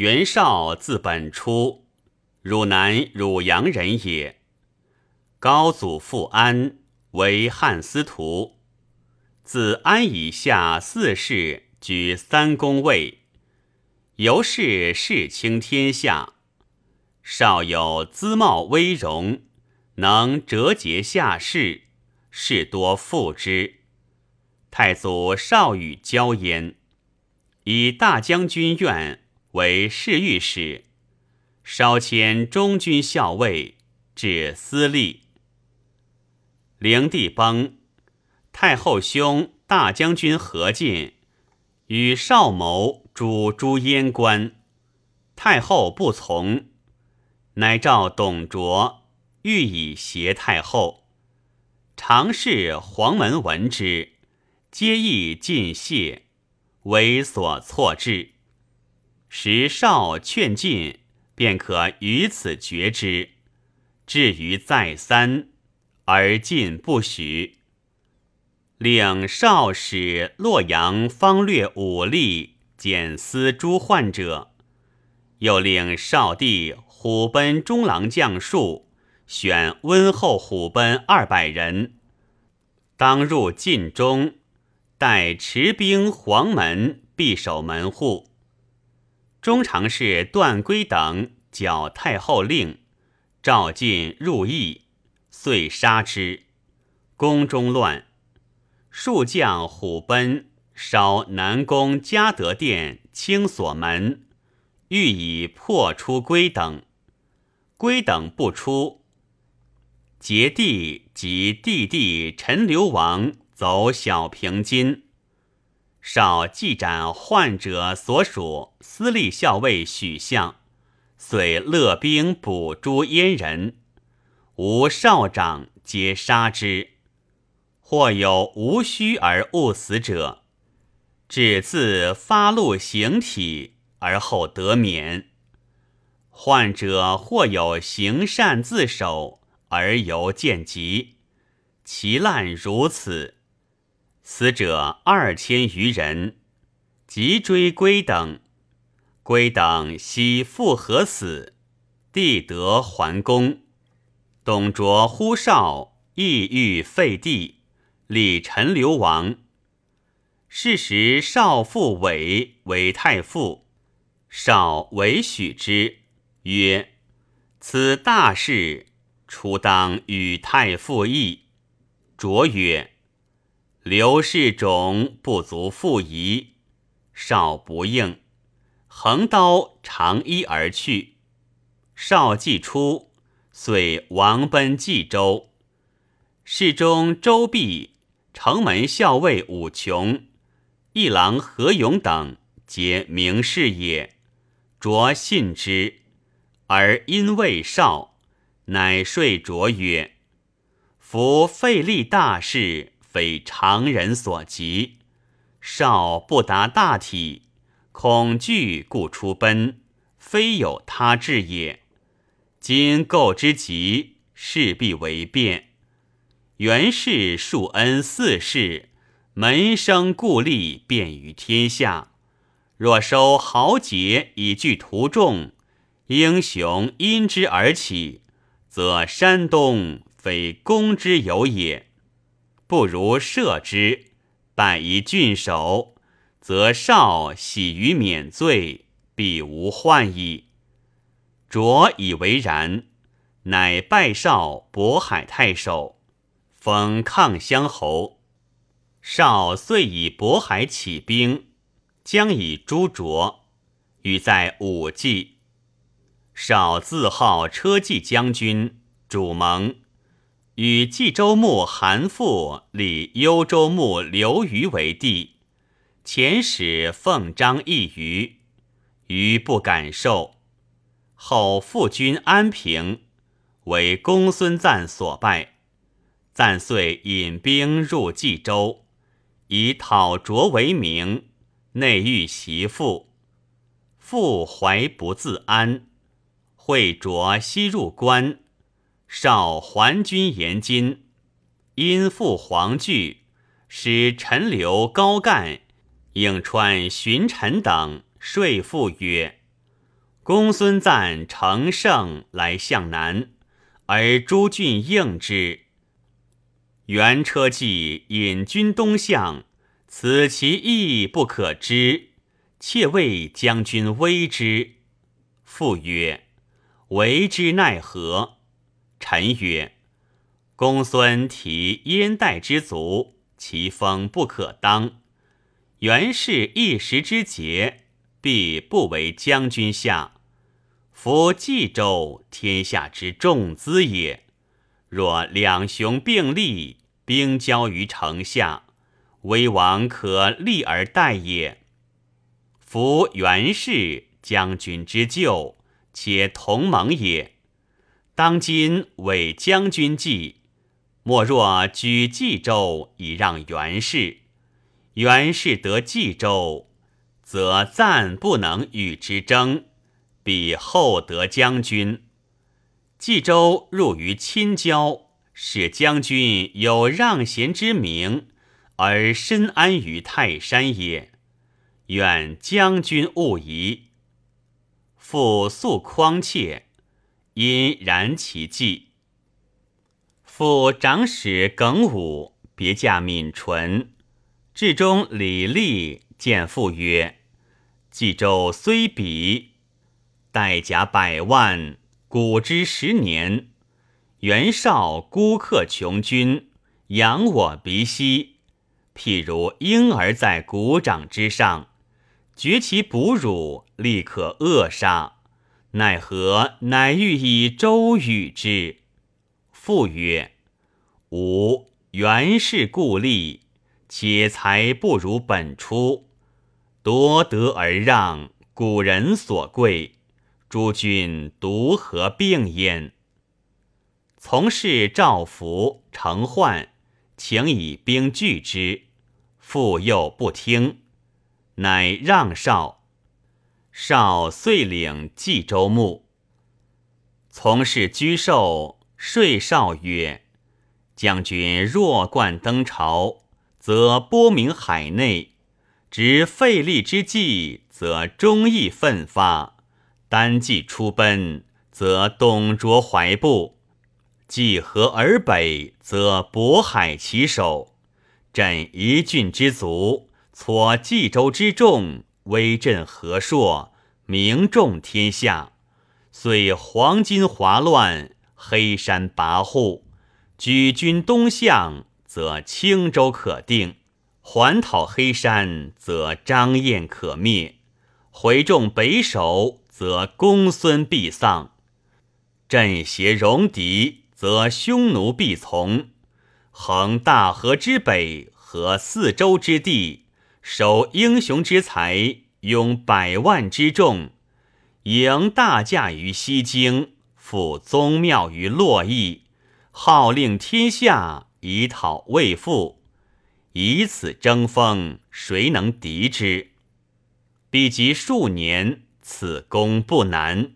袁绍字本初，汝南汝阳人也。高祖父安为汉司徒，自安以下四世居三公位，由是世倾天下。少有姿貌威容，能折节下士，士多附之。太祖少与交焉，以大将军院为侍御史，稍迁中军校尉，至司隶。灵帝崩，太后兄大将军何进与少谋主诛燕关，太后不从，乃召董卓，欲以挟太后。常侍黄门闻之，皆议尽谢，为所错置。时少劝进，便可于此决之。至于再三。而进不许，令少使洛阳方略武力检司诸患者，又令少帝虎贲中郎将数选温厚虎贲二百人，当入晋中，待持兵黄门，闭守门户。中常侍段归等矫太后令，召进入邑。遂杀之，宫中乱。数将虎奔，烧南宫嘉德殿，清锁门，欲以破出归等。归等不出，节帝及弟弟陈留王走小平津。少记斩患者所属私立校尉许相，遂勒兵捕诛阉人。吾少长皆杀之，或有无须而误死者，只自发露形体而后得免。患者或有行善自首而犹见疾，其滥如此。死者二千余人，急追归等，归等悉复合死，帝得还宫。董卓呼少，意欲废帝，立陈留王。是时少父韦为太傅，少韦许之，曰：“此大事，初当与太傅议。”卓曰：“刘氏种不足复疑。”少不应，横刀长揖而去。少既出。遂王奔冀州，侍中周弼、城门校尉武琼、一郎何勇等皆名士也，卓信之，而因未少，乃说卓曰：“夫废立大事，非常人所及。少不达大体，恐惧故出奔，非有他志也。”今构之急，势必为变。袁氏树恩四世，门生故吏遍于天下。若收豪杰以聚徒众，英雄因之而起，则山东非公之有也。不如赦之，拜一郡守，则少喜于免罪，必无患矣。卓以为然，乃拜少渤海太守，封抗乡侯。少遂以渤海起兵，将以诛卓，与在武纪。少自号车骑将军，主盟，与冀州牧韩馥立幽州牧刘虞为帝，遣使奉章一隅，虞不敢受。后复军安平，为公孙瓒所败。瓒遂引兵入冀州，以讨卓为名，内遇袭父。父怀不自安，会卓西入关，少还军延津。因父黄惧，使陈留、高干、颍川荀臣等说父曰。公孙瓒乘胜来向南，而诸郡应之。原车骑引军东向，此其意不可知，切谓将军危之。父曰：“为之奈何？”臣曰：“公孙提燕代之族，其风不可当。袁氏一时之节，必不为将军下。夫冀州天下之重资也。若两雄并立，兵交于城下，威王可立而待也。夫袁氏将军之旧，且同盟也。”当今为将军计，莫若举冀州以让袁氏。袁氏得冀州，则暂不能与之争，必后得将军。冀州入于亲交，使将军有让贤之名，而深安于泰山也。愿将军勿疑。复素匡切。因然其计。父长史耿武别驾闽纯，至中李立见父曰：“冀州虽比，代甲百万，古之十年。袁绍孤客穷军，养我鼻息，譬如婴儿在鼓掌之上，绝其哺乳，立可扼杀。”奈何乃欲以周与之？父曰：“吾原是故吏，且才不如本初，夺得而让，古人所贵。诸君独何病焉？”从事赵福、程焕，请以兵拒之，父又不听，乃让少。少遂领冀州牧，从事居寿，说少曰：“将军若冠登朝，则播名海内；执费力之际，则忠义奋发；单骑出奔，则董卓怀步；济河而北，则渤海其首。朕一郡之卒，挫冀州之众。”威震河朔，名重天下。遂黄金华乱，黑山跋扈。举军东向，则青州可定；还讨黑山，则张燕可灭；回众北守，则公孙必丧。阵胁戎狄，则匈奴必从。横大河之北，和四周之地。守英雄之才，拥百万之众，迎大驾于西京，复宗庙于洛邑，号令天下，以讨魏父。以此争锋，谁能敌之？彼及数年，此功不难。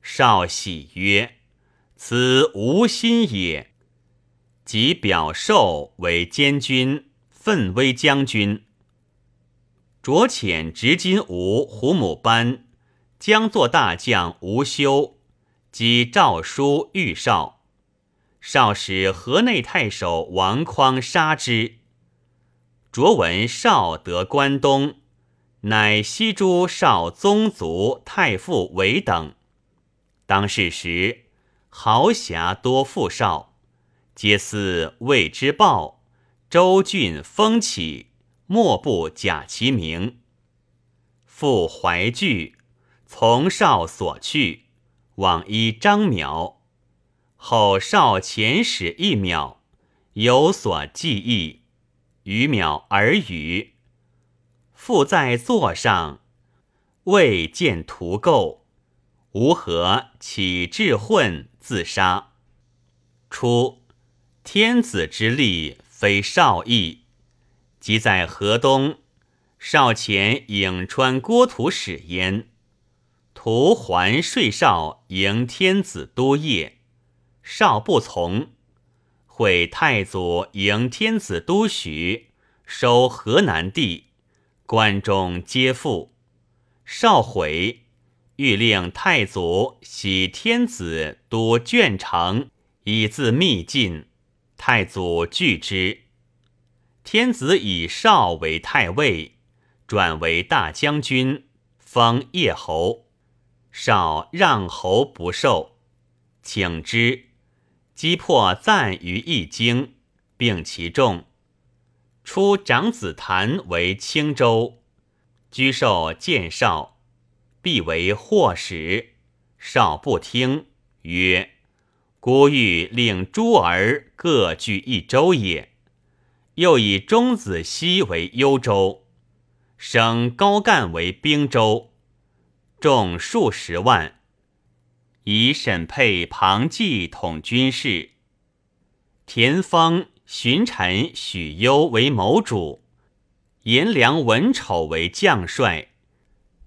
少喜曰：“此无心也。”即表授为监军，奋威将军。卓遣执金吾胡母班，将作大将吴修，及诏书御少。少使河内太守王匡杀之。卓闻少得关东，乃西诸少宗族太傅韦等。当世时，豪侠多富少，皆似魏之暴，州郡风起。莫不假其名。复怀惧，从少所去，往依张邈。后少遣使一邈，有所记忆，与邈耳语。复在座上，未见图构，吾何起智混自杀？初，天子之力，非少意。即在河东，少前颍川郭图使焉。图还税少迎天子都邺，少不从。会太祖迎天子都许，收河南地，关中皆附。少悔，欲令太祖喜天子都卷城，以自密进。太祖拒之。天子以少为太尉，转为大将军，封叶侯。少让侯不受，请之，击破赞于一京，并其众。出长子谭为青州，居受见少，必为祸使。少不听，曰：“孤欲令诸儿各据一州也。”又以钟子期为幽州，升高干为兵州。众数十万，以沈沛、庞纪统军事。田丰、荀臣、许攸为谋主，颜良、文丑为将帅，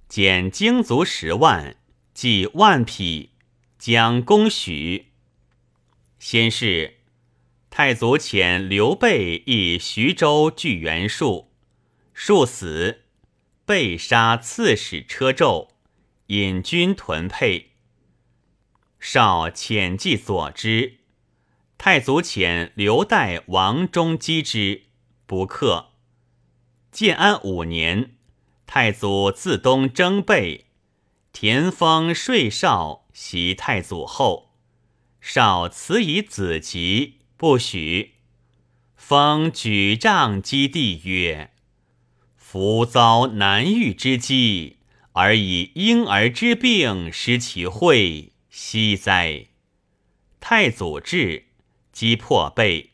减精卒十万，计万匹，将攻许。先是，太祖遣刘备以徐州据袁术，术死，被杀刺史车胄。引军屯沛，少遣计佐之。太祖遣刘岱、王忠击之，不克。建安五年，太祖自东征备，田丰税少袭太祖后，少辞以子疾，不许。封举杖击地曰：“夫遭难遇之机。”而以婴儿之病失其惠，惜哉！太祖至，击破备，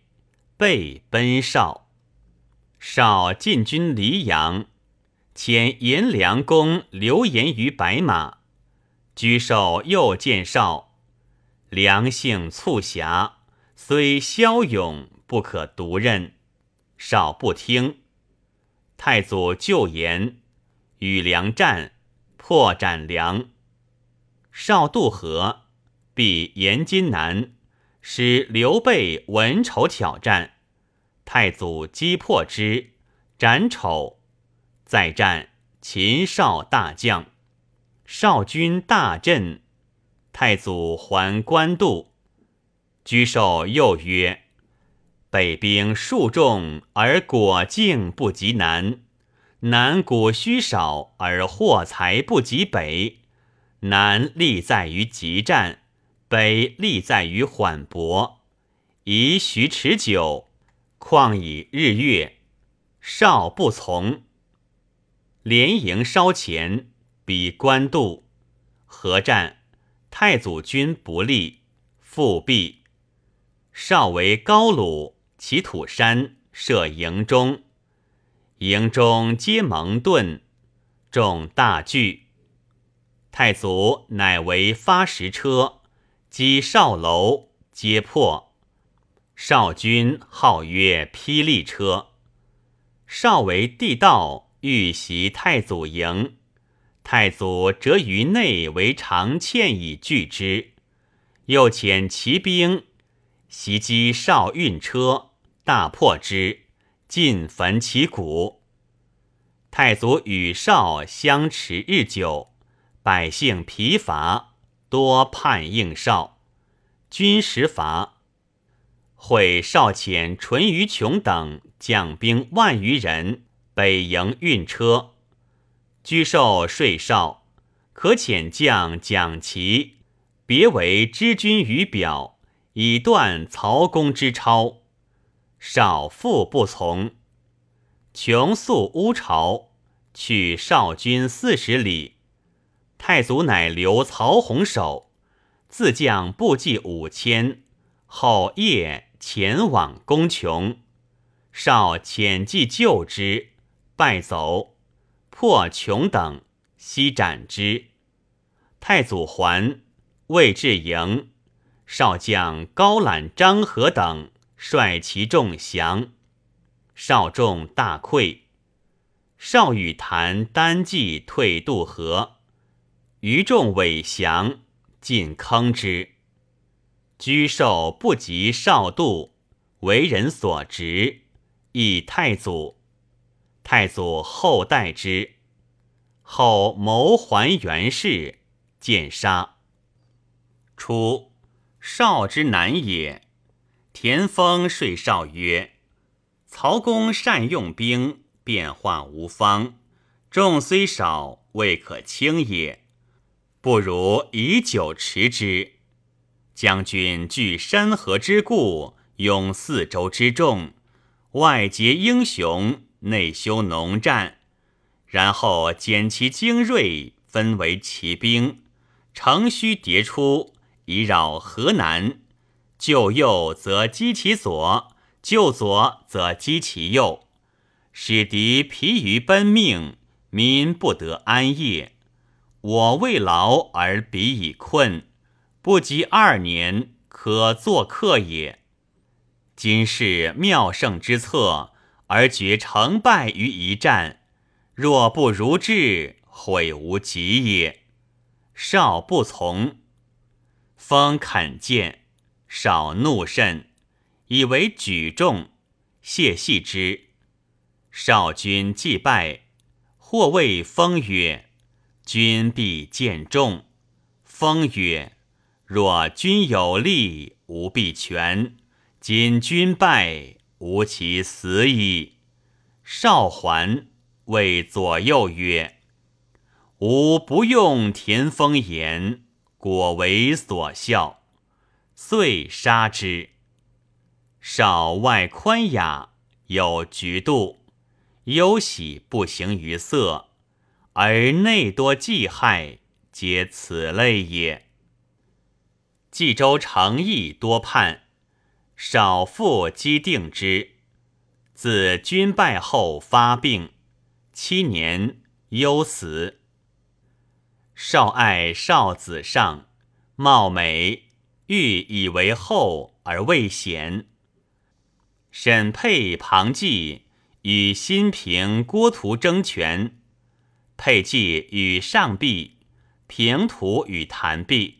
备奔少，少进军黎阳，遣颜良公刘延于白马，居受又见少，良性促狭，虽骁勇，不可独任。少不听，太祖救言，与良战。破斩梁，少渡河，必延津南，使刘备、文丑挑战，太祖击破之，斩丑。再战，秦少大将，少军大振，太祖还官渡，居寿又曰：“北兵数众，而果境不及南。”南谷虚少而货财不及北，南利在于急战，北利在于缓搏。宜徐持久，况以日月。少不从，连营稍前，比官渡，合战，太祖军不利，复避。少为高鲁，其土山，设营中。营中皆蒙盾，众大惧。太祖乃为发石车，击少楼，皆破。少军号曰霹雳车。少为地道，欲袭太祖营，太祖折于内为长堑以拒之。又遣骑兵袭击少运车，大破之。尽焚其骨。太祖与少相持日久，百姓疲乏，多叛应少。军食乏，会少遣淳于琼等将兵万余人北营运车。居受税少，可遣将蒋齐，别为知军于表，以断曹公之超。少父不从，穷宿乌巢，取少军四十里。太祖乃留曹洪守，自将部骑五千，后夜前往攻穷。少遣计救之，败走，破穷等，悉斩之。太祖还，未至营，少将高览、张合等。率其众降，少众大溃。少与谭单骑退渡河，余众尾降，尽坑之。居寿不及少渡，为人所执，以太祖。太祖后代之，后谋还袁氏，见杀。初，少之难也。田丰说少曰：“曹公善用兵，变化无方，众虽少，未可轻也。不如以久持之。将军据山河之固，拥四周之众，外结英雄，内修农战，然后减其精锐，分为骑兵，乘虚迭出，以扰河南。”救右则击其左，救左则击其右，使敌疲于奔命，民不得安业。我未劳而彼已困，不及二年，可作客也。今是妙胜之策，而决成败于一战，若不如志，悔无及也。少不从，风肯见。少怒甚，以为举重，谢系之。少君既败，或谓封曰：“君必见重。”封曰：“若君有力，吾必全；今君败，吾其死矣。”少还，谓左右曰：“吾不用田丰言，果为所效。”遂杀之。少外宽雅，有局度，忧喜不形于色，而内多忌害，皆此类也。冀州城邑多叛，少复击定之。自军败后发病，七年忧死。少爱少子上，貌美。欲以为后而未显。沈佩、庞纪与新平、郭图争权，佩纪与上弼，平图与谭弼，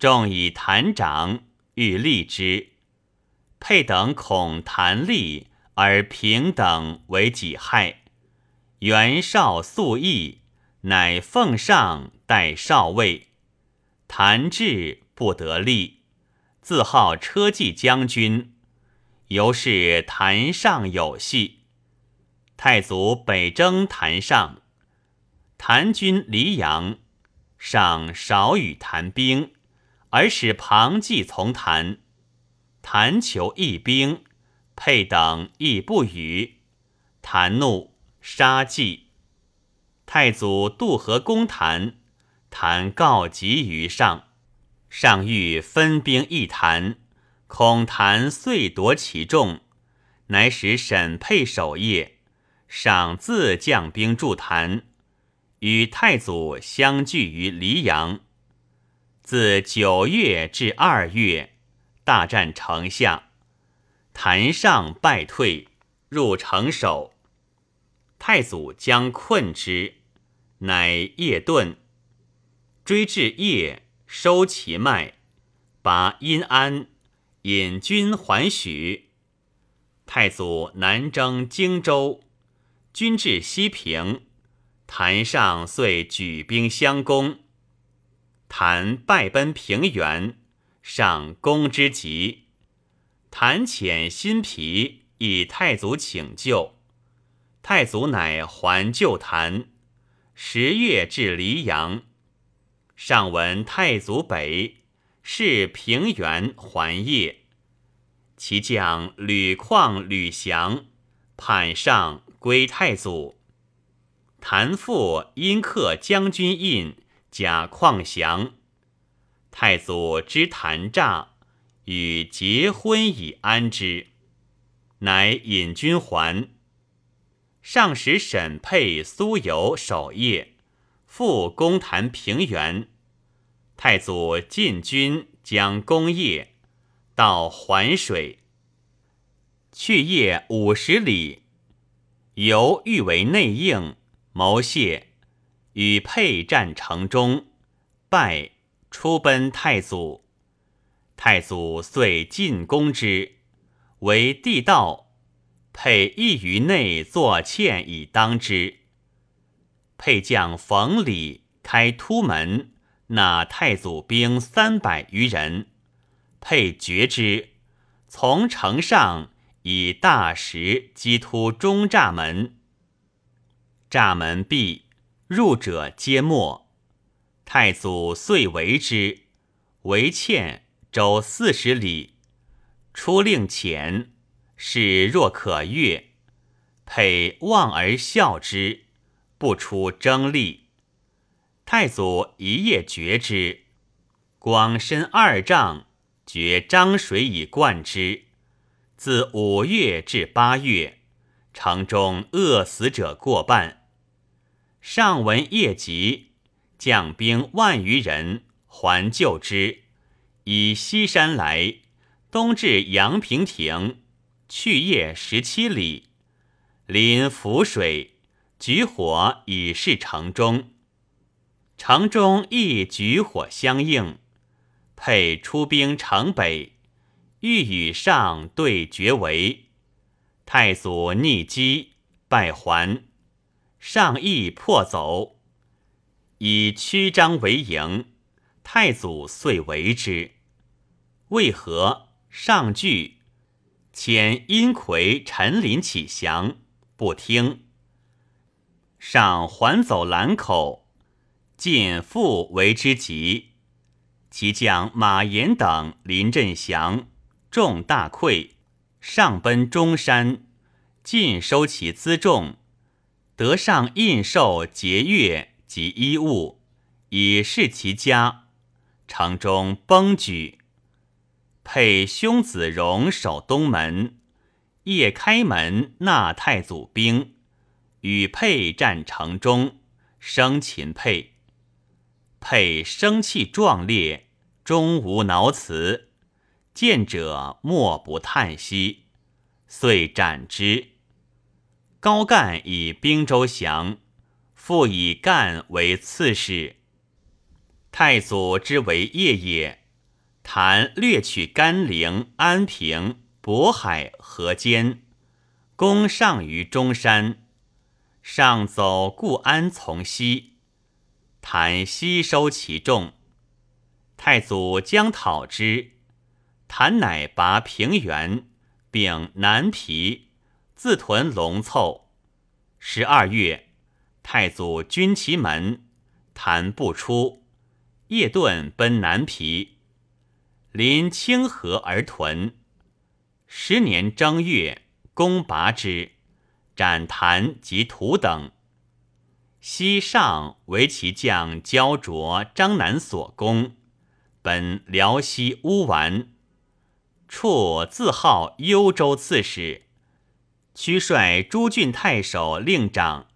众以谭长，欲立之。佩等恐谭立而平等为己害，袁绍素义，乃奉上代少尉。谭志。不得力，自号车骑将军，由是坛上有戏。太祖北征坛上，谭军黎阳，上少与谭兵，而使庞纪从谭。谭求一兵，沛等亦不与。谭怒，杀纪。太祖渡河攻谭，谭告急于上。上欲分兵一坛，恐谭遂夺其众，乃使沈沛守夜。赏自将兵助坛，与太祖相聚于黎阳。自九月至二月，大战城下，谭上败退，入城守。太祖将困之，乃夜遁，追至夜。收其脉，拔阴安，引军还许。太祖南征荆州，军至西平，谭上遂举兵相攻。谭败奔平原，上攻之急。谭遣新皮以太祖请救，太祖乃还救谭。十月至黎阳。上闻太祖北，是平原还业。其将吕旷、吕翔叛上归太祖。谭父因刻将军印，假旷降。太祖知谭诈，与结婚以安之，乃引军还。上使沈沛、苏游守夜，复攻谭平原。太祖进军将攻业，到环水，去业五十里，犹欲为内应，谋谢，与沛战城中，败，出奔太祖。太祖遂进攻之，为地道，配一于内作堑以当之。配将冯礼开突门。纳太祖兵三百余人，配绝之，从城上以大石击突中栅门。栅门闭，入者皆没。太祖遂为之，为欠周四十里。出令前，是若可悦，配望而笑之，不出争利。太祖一夜决之，广深二丈，决漳水以灌之。自五月至八月，城中饿死者过半。上闻夜急，将兵万余人还救之，以西山来，东至阳平亭，去夜十七里，临涪水，举火以示城中。城中亦举火相应，配出兵城北，欲与上对决为。太祖逆击，败还。上亦破走，以曲张为营。太祖遂为之。为何上惧？遣殷魁、陈琳起降，不听。上还走兰口。晋复为之急，其将马延等临阵降，众大溃，上奔中山，尽收其辎重，得上印绶节钺及衣物，以示其家。城中崩举，配兄子荣守东门，夜开门纳太祖兵，与沛战城中，生擒沛。沛生气壮烈，终无挠辞，见者莫不叹息，遂斩之。高干以兵州降，复以干为刺史。太祖之为业也，谭略取甘陵、安平、渤海、河间，攻上于中山，上走固安从西。谭吸收其众，太祖将讨之，谭乃拔平原，并南皮，自屯龙凑。十二月，太祖军其门，谭不出，夜遁奔南皮，临清河而屯。十年正月，攻拔之，斩谭及屠等。西上为其将焦灼、张南所攻，本辽西乌丸。处自号幽州刺史，驱率诸郡太守、令长，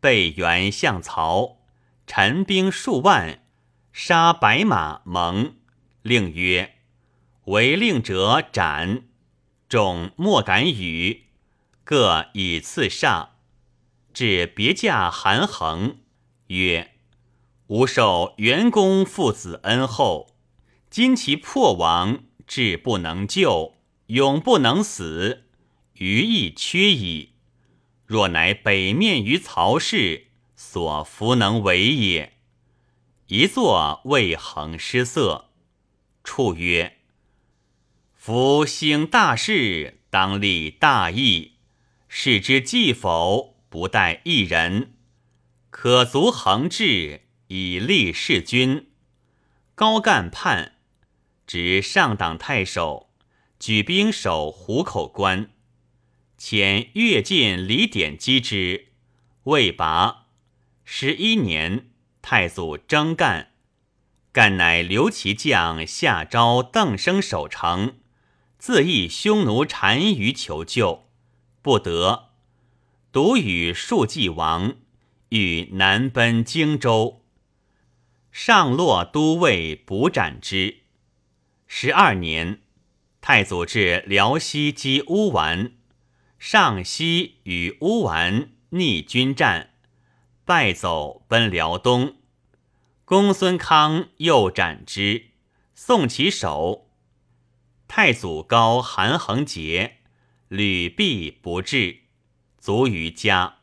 备援向曹，陈兵数万，杀白马蒙。令曰：“违令者斩。”众莫敢语，各以次上。至别驾韩衡曰：“吾受元公父子恩厚，今其破亡，志不能救，永不能死，余亦缺矣。若乃北面于曹氏，所弗能为也。”一坐未恒失色。处曰：“夫兴大事，当立大义，事之既否？”不待一人，可足横志以立世君。高干叛，执上党太守，举兵守虎口关。遣越进李典击之，未拔。十一年，太祖征干，干乃留其将夏昭、邓生守城，自缢匈奴单于求救，不得。独与数季王，欲南奔荆州。上洛都尉捕斩之。十二年，太祖至辽西击乌丸，上西与乌丸逆军战，败走奔辽东。公孙康又斩之，送其首。太祖高韩衡节，屡避不至。卒于家。